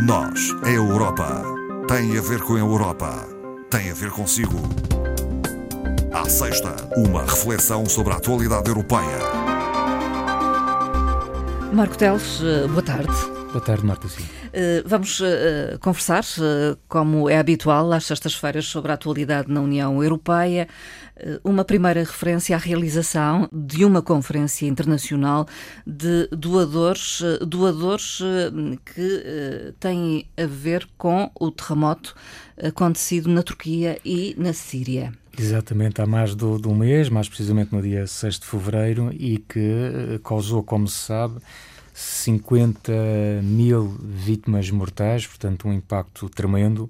Nós, a Europa, tem a ver com a Europa, tem a ver consigo. À sexta, uma reflexão sobre a atualidade europeia. Marco Teles, eh, boa tarde. Boa tarde, Marta. Sim. Uh, vamos uh, conversar, uh, como é habitual, às sextas-feiras sobre a atualidade na União Europeia. Uma primeira referência à realização de uma conferência internacional de doadores, doadores que têm a ver com o terremoto acontecido na Turquia e na Síria. Exatamente, há mais de, de um mês, mais precisamente no dia 6 de fevereiro, e que causou, como se sabe, 50 mil vítimas mortais, portanto, um impacto tremendo.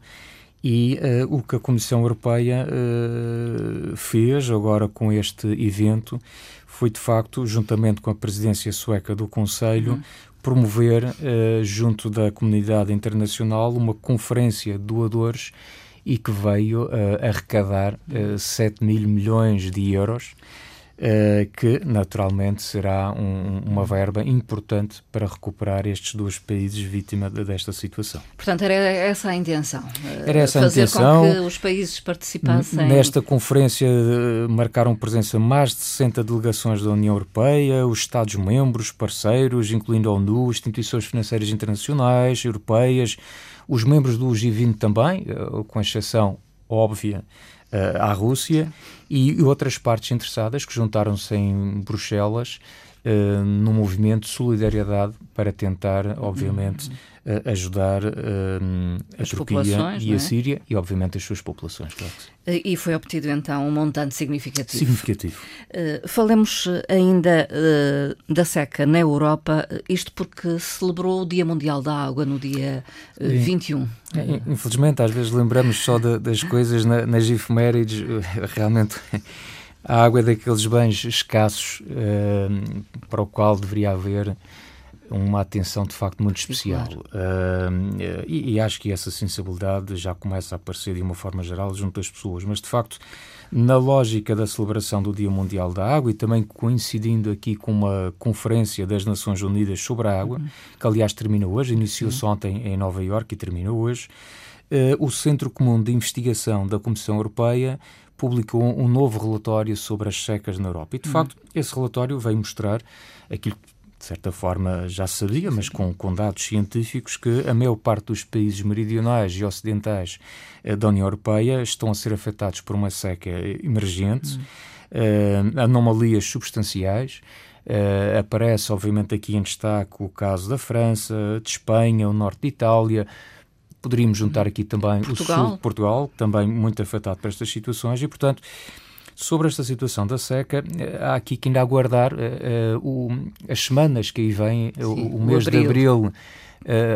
E uh, o que a Comissão Europeia uh, fez agora com este evento foi, de facto, juntamente com a presidência sueca do Conselho, uhum. promover, uh, junto da comunidade internacional, uma conferência de doadores e que veio arrecadar uh, 7 mil milhões de euros que naturalmente será um, uma verba importante para recuperar estes dois países vítima desta situação. Portanto, era essa a intenção? Era essa a intenção. Com que os países participassem? Nesta conferência marcaram presença mais de 60 delegações da União Europeia, os Estados-membros, parceiros, incluindo a ONU, instituições financeiras internacionais, europeias, os membros do G20 também, com exceção óbvia à Rússia e outras partes interessadas que juntaram-se em Bruxelas uh, no movimento de solidariedade para tentar, obviamente, uh, ajudar uh, a as Turquia e é? a Síria e, obviamente, as suas populações. Claro e foi obtido então um montante significativo. Significativo. Falemos ainda da seca na Europa, isto porque celebrou o Dia Mundial da Água no dia uh, 21. Infelizmente, às vezes lembramos só de, das coisas na, nas efemérides, realmente. A água é daqueles bens escassos uh, para o qual deveria haver uma atenção de facto muito especial. Uh, e, e, acho que essa sensibilidade já começa a aparecer de uma forma geral junto das pessoas, mas de facto, na lógica da celebração do Dia Mundial da Água e também coincidindo aqui com uma conferência das Nações Unidas sobre a água, uhum. que aliás termina hoje, iniciou-se uhum. ontem em Nova Iorque e termina hoje. Uh, o Centro Comum de Investigação da Comissão Europeia publicou um novo relatório sobre as secas na Europa. E, de uhum. facto, esse relatório veio mostrar aquilo que de certa forma já sabia, mas com, com, dados científicos, que a maior parte dos países meridionais e ocidentais eh, da União Europeia estão a ser afetados por uma seca emergente, uhum. uh, anomalias substanciais. Uh, aparece, obviamente, aqui em destaque o caso da França, de Espanha, o norte de Itália. Poderíamos juntar aqui também Portugal. o sul de Portugal, também muito afetado por estas situações, e, portanto, Sobre esta situação da seca, eh, há aqui que ainda aguardar uh, uh, as semanas que aí vêm, Sim, o, o, mês abril. de abril, uh,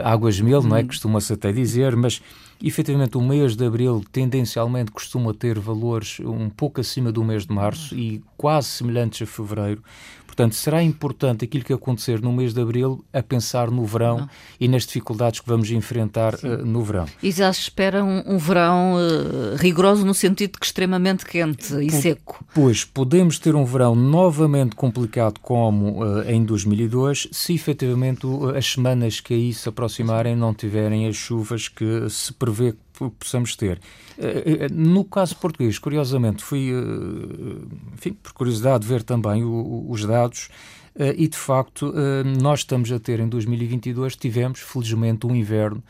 águas mil, não é? Uhum. Costuma-se até dizer, mas efetivamente o mês de abril tendencialmente costuma ter valores um pouco acima do mês de março e quase semelhantes a fevereiro. Portanto, será importante aquilo que acontecer no mês de abril a pensar no verão Não. e nas dificuldades que vamos enfrentar uh, no verão. E já se espera um, um verão uh, rigoroso no sentido de que extremamente quente e seco. Pois, podemos ter um verão novamente complicado como uh, em 2002, se efetivamente as semanas que aí se aproximarem não tiverem as chuvas que se prevê possamos ter. No caso português, curiosamente, fui, enfim, por curiosidade, ver também os dados e, de facto, nós estamos a ter em 2022, tivemos, felizmente, um inverno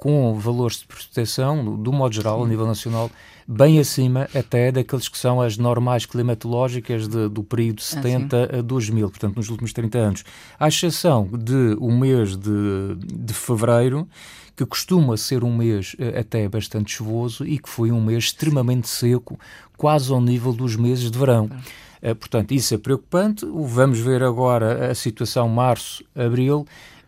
com valores de proteção, do modo geral, a nível nacional, bem acima até daqueles que são as normais climatológicas de, do período 70 ah, a 2000, portanto, nos últimos 30 anos. À exceção de o mês de, de fevereiro, que costuma ser um mês eh, até bastante chuvoso e que foi um mês extremamente seco, quase ao nível dos meses de verão. Portanto, isso é preocupante. Vamos ver agora a situação março-abril,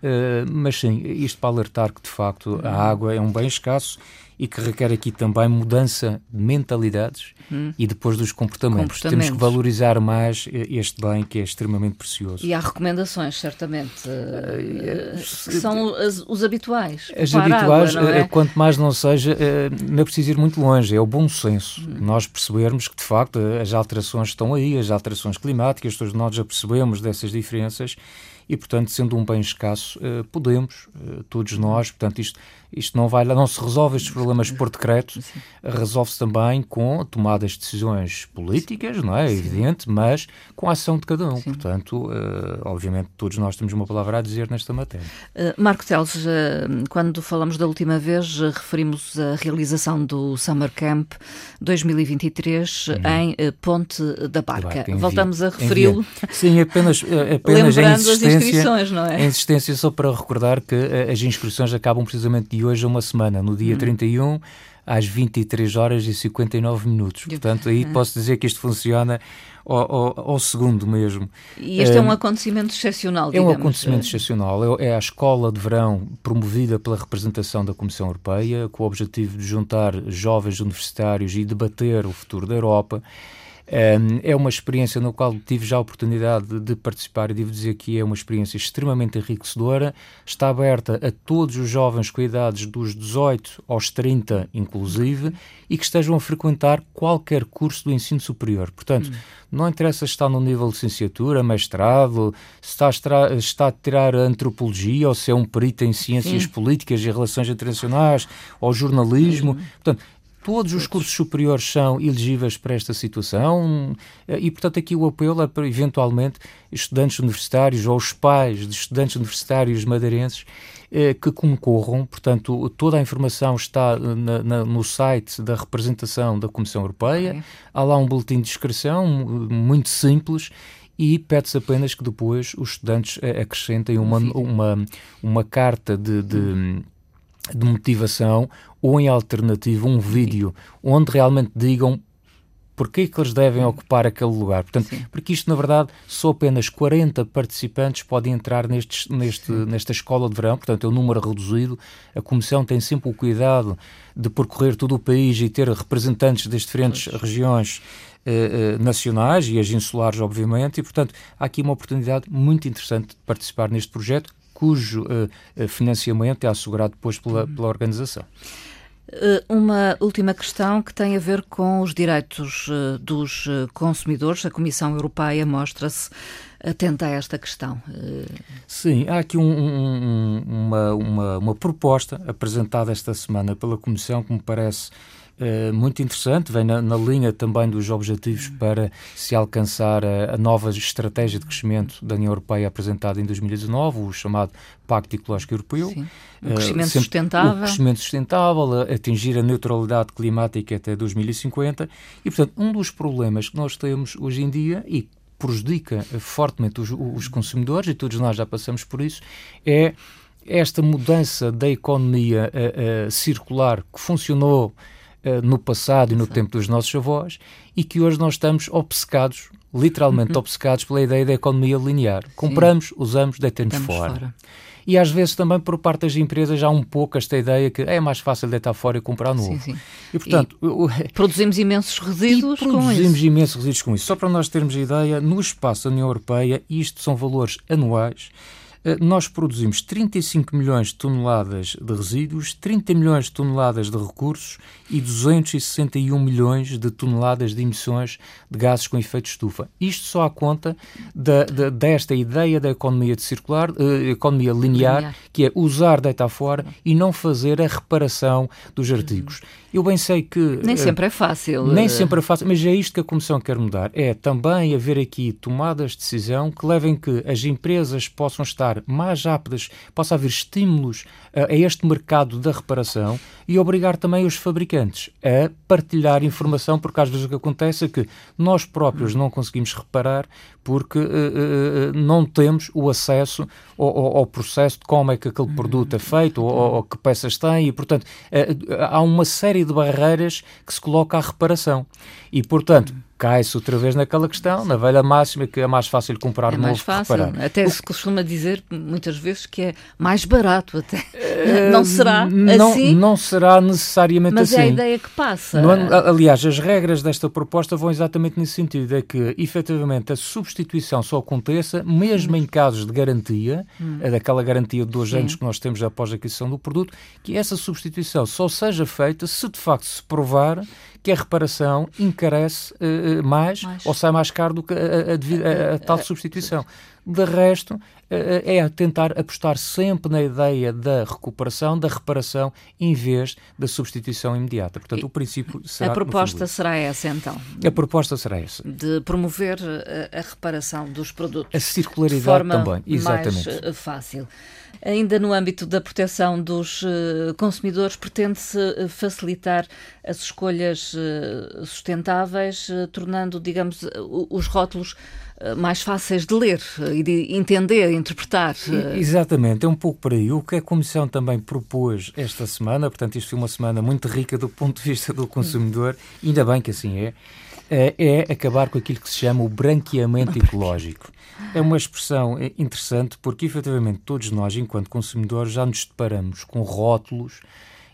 uh, mas sim, isto para alertar que de facto a água é um bem escasso e que requer aqui também mudança de mentalidades hum. e depois dos comportamentos. comportamentos. Temos que valorizar mais este bem que é extremamente precioso. E há recomendações, certamente, uh, que são as, os habituais. As habituais, água, é? quanto mais não seja, não é preciso ir muito longe, é o bom senso. Hum. Nós percebermos que, de facto, as alterações estão aí, as alterações climáticas, todos nós já percebemos dessas diferenças e, portanto, sendo um bem escasso, podemos, todos nós, portanto, isto isto não vai não se resolve estes problemas por decreto, resolve-se também com tomadas de decisões políticas, não é? Evidente, mas com a ação de cada um. Sim. Portanto, uh, obviamente, todos nós temos uma palavra a dizer nesta matéria. Uh, Marco Teles, uh, quando falamos da última vez, referimos a realização do Summer Camp 2023 uhum. em Ponte da Barca. Barca Voltamos a referi-lo. Sim, apenas, apenas a insistência, as não é? A insistência só para recordar que as inscrições acabam precisamente hoje a uma semana, no dia uhum. 31 às 23 horas e 59 minutos. Portanto, aí posso dizer que isto funciona ao, ao, ao segundo mesmo. E este é, é um acontecimento excepcional, digamos. É um acontecimento excepcional. É, é a escola de verão promovida pela representação da Comissão Europeia, com o objetivo de juntar jovens universitários e debater o futuro da Europa. É uma experiência na qual tive já a oportunidade de participar e devo dizer que é uma experiência extremamente enriquecedora. Está aberta a todos os jovens com idades dos 18 aos 30, inclusive, e que estejam a frequentar qualquer curso do ensino superior. Portanto, hum. não interessa se está no nível de licenciatura, mestrado, se está a, está a tirar antropologia ou se é um perito em ciências Sim. políticas e relações internacionais ou jornalismo. Hum. Portanto, Todos os cursos superiores são elegíveis para esta situação eh, e, portanto, aqui o apelo é para, eventualmente, estudantes universitários ou os pais de estudantes universitários madeirenses eh, que concorram. Portanto, toda a informação está na, na, no site da representação da Comissão Europeia. Okay. Há lá um boletim de inscrição muito simples e pede-se apenas que depois os estudantes eh, acrescentem uma, uma, uma carta de, de de motivação ou, em alternativa, um vídeo onde realmente digam porque é que eles devem ocupar aquele lugar. Portanto, Sim. porque isto, na verdade, só apenas 40 participantes podem entrar nestes, neste, nesta escola de verão, portanto, é um número reduzido. A Comissão tem sempre o cuidado de percorrer todo o país e ter representantes das diferentes pois. regiões eh, eh, nacionais e as insulares, obviamente, e, portanto, há aqui uma oportunidade muito interessante de participar neste projeto cujo uh, financiamento é assegurado depois pela, pela organização. Uma última questão que tem a ver com os direitos dos consumidores. A Comissão Europeia mostra-se atenta a esta questão. Sim, há aqui um, um, uma, uma, uma proposta apresentada esta semana pela Comissão que me parece eh, muito interessante, vem na, na, linha também dos objetivos para se alcançar a, a, nova estratégia de crescimento da União Europeia apresentada em 2019, o chamado Pacto Ecológico Europeu. Sim. O eh, crescimento uh, sustentável. O crescimento sustentável, atingir a neutralidade climática até 2050. E, portanto, um dos problemas que nós temos hoje em dia, e prejudica fortemente os, os consumidores, e todos nós já passamos por isso, é esta mudança da economia uh, uh, circular que funcionou no passado e no Sim. tempo dos nossos avós e que hoje nós estamos obcecados, literalmente uhum. obcecados pela ideia da economia linear. Compramos, Sim. usamos, deitamos fora. fora. E às vezes também por parte das empresas há um pouco esta ideia que é mais fácil deitar fora e comprar novo. Sim, sim. E portanto. E produzimos imensos resíduos com produzimos isso. Produzimos imensos resíduos com isso. Só para nós termos a ideia, no espaço da União Europeia, isto são valores anuais eh, nós produzimos 35 milhões de toneladas de resíduos, 30 milhões de toneladas de recursos e 261 milhões de toneladas de emissões de gases com efeito estufa. Isto só à conta da, da, desta ideia da economia de circular, uh, economia linear, linear, que é usar, deitar fora e não fazer a reparação dos artigos. Eu bem sei que. Nem uh, sempre é fácil. Nem sempre é fácil, mas é isto que a Comissão quer mudar. É também haver aqui tomadas de decisão que levem que as empresas possam estar mais rápidas, possa haver estímulos uh, a este mercado da reparação e obrigar também os fabricantes a partilhar informação, porque às vezes o que acontece é que nós próprios não conseguimos reparar porque uh, uh, não temos o acesso ao, ao, ao, processo de como é que aquele produto é feito ou, ou que peças tem e, portanto, há uma série de barreiras que se coloca à reparação. E, portanto, cai-se outra vez naquela questão, na velha máxima, que é mais fácil comprar é mais novo fácil. Reparar. Até se costuma dizer muitas vezes que é mais barato até. Uh, não será não, assim? Não será necessariamente Mas assim. Mas é a ideia que passa. É, aliás, as regras desta proposta vão exatamente nesse sentido, é que efetivamente a substituição só aconteça mesmo hum. em casos de garantia, hum. É daquela garantia de dois Sim. anos que nós temos após a aquisição do produto, que essa substituição só seja feita se de facto se provar que a reparação encarece uh, mais, mais, ou sai mais caro do que a, a, a, a tal substituição. De resto, é a tentar apostar sempre na ideia da recuperação, da reparação, em vez da substituição imediata. Portanto, o princípio será. A proposta será essa, então? A proposta será essa. De promover a, a reparação dos produtos. A circularidade de forma também, exatamente. Mais eh, fácil. Ainda no âmbito da proteção dos consumidores, pretende-se facilitar as escolhas sustentáveis, tornando, digamos, os rótulos mais fáceis de ler e de entender, interpretar. Exatamente, é um pouco por aí. O que a Comissão também propôs esta semana, portanto, isto foi uma semana muito rica do ponto de vista do consumidor, ainda bem que assim é, é acabar com aquilo que se chama o branqueamento ecológico. É uma expressão interessante porque, efetivamente, todos nós, enquanto consumidores, já nos deparamos com rótulos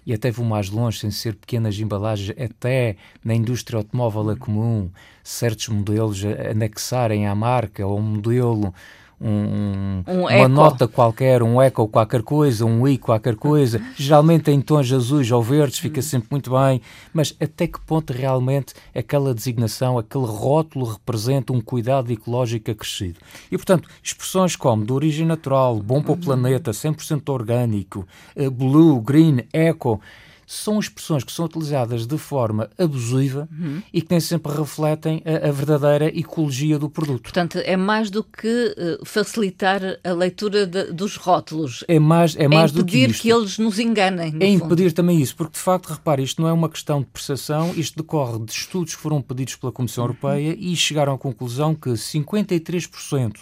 e até vou mais longe, sem ser pequenas embalagens, até na indústria automóvel a comum, certos modelos anexarem à marca ou um modelo um, um uma eco. nota qualquer, um eco qualquer coisa, um i qualquer coisa, geralmente em tons azuis ou verdes, fica sempre muito bem, mas até que ponto realmente aquela designação, aquele rótulo representa um cuidado ecológico acrescido? E, portanto, expressões como de origem natural, bom para o planeta, 100% orgânico, eh, blue, green, eco, são expressões que são utilizadas de forma abusiva uhum. e que nem sempre refletem a, a, verdadeira ecologia do produto. Portanto, é mais do que uh, facilitar a leitura de, dos rótulos. É mais, é mais é do que impedir que eles nos enganem. É impedir também isso, porque de facto, repare, isto não é uma questão de percepção, isto decorre de estudos que foram pedidos pela Comissão uhum. Europeia e chegaram à conclusão que 53%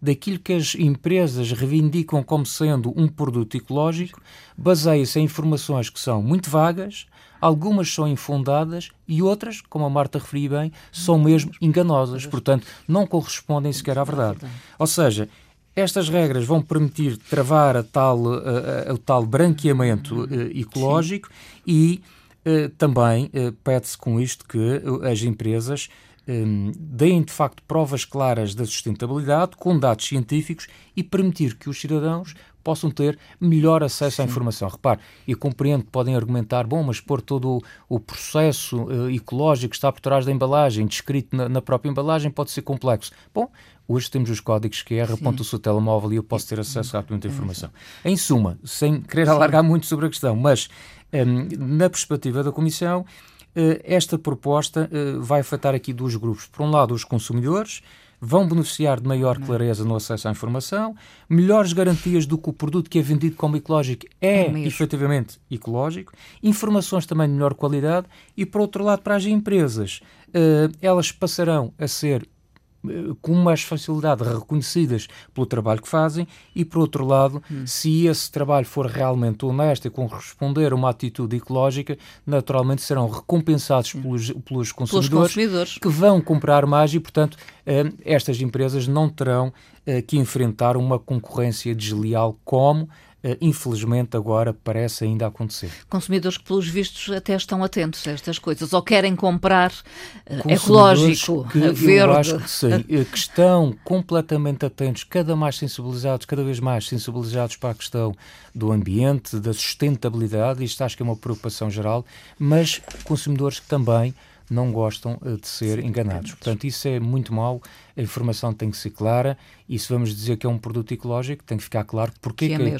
daquilo que as empresas reivindicam como sendo um produto ecológico baseia-se em informações que são muito vagas, algumas são infundadas e outras, como a Marta referiu bem, são mesmo enganosas, portanto, não correspondem sequer à verdade. Ou seja, estas regras vão permitir travar a tal, a, a, o tal branqueamento uh, ecológico Sim. e também pede-se com isto que as empresas deem de facto provas claras da sustentabilidade com dados científicos e permitir que os cidadãos possam ter melhor acesso Sim. à informação. Repare, eu compreendo que podem argumentar, bom, mas pôr todo o, o processo uh, ecológico que está por trás da embalagem, descrito na, na, própria embalagem, pode ser complexo. Bom, hoje temos os códigos QR, aponta o seu telemóvel e eu posso ter acesso rapidamente à informação. Em suma, sem querer alargar muito sobre a questão, mas um, na perspectiva da Comissão, eh, esta proposta eh, vai afetar aqui dois grupos. Por um lado, os consumidores vão beneficiar de maior clareza no acesso à informação, melhores garantias do que o produto que é vendido como ecológico é, é efetivamente ecológico, informações também de melhor qualidade e, por outro lado, para as empresas, eh, elas passarão a ser com mais facilidade reconhecidas pelo trabalho que fazem e, por outro lado, hum. se esse trabalho for realmente honesto e corresponder a uma atitude ecológica, naturalmente serão recompensados hum. pelos, pelos, consumidores, pelos consumidores que vão comprar mais e, portanto, eh, estas empresas não terão eh, que enfrentar uma concorrência desleal como infelizmente agora parece ainda acontecer. Consumidores que, pelos vistos, até estão atentos a estas coisas, ou querem comprar uh, ecológico, que, verde. Eu acho que sim, eh, que estão completamente atentos, cada mais sensibilizados, cada vez mais sensibilizados para a questão do ambiente, da sustentabilidade, isto acho que é uma preocupação geral, mas consumidores que também não gostam eh, de ser enganados. Portanto, isso é muito mau, a informação tem que ser clara e se vamos dizer que é um produto ecológico, tem que ficar claro porque, que, é, que, é,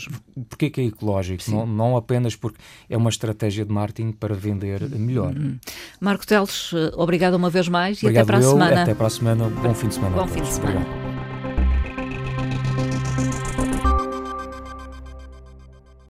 porque que é ecológico, não, não, apenas porque é uma estratégia de marketing para vender melhor. Hum. Marco Teles, eh, obrigado uma vez mais obrigado e até para eu, a semana. Até para a semana, bom fim de semana. Bom fim de semana. Obrigado.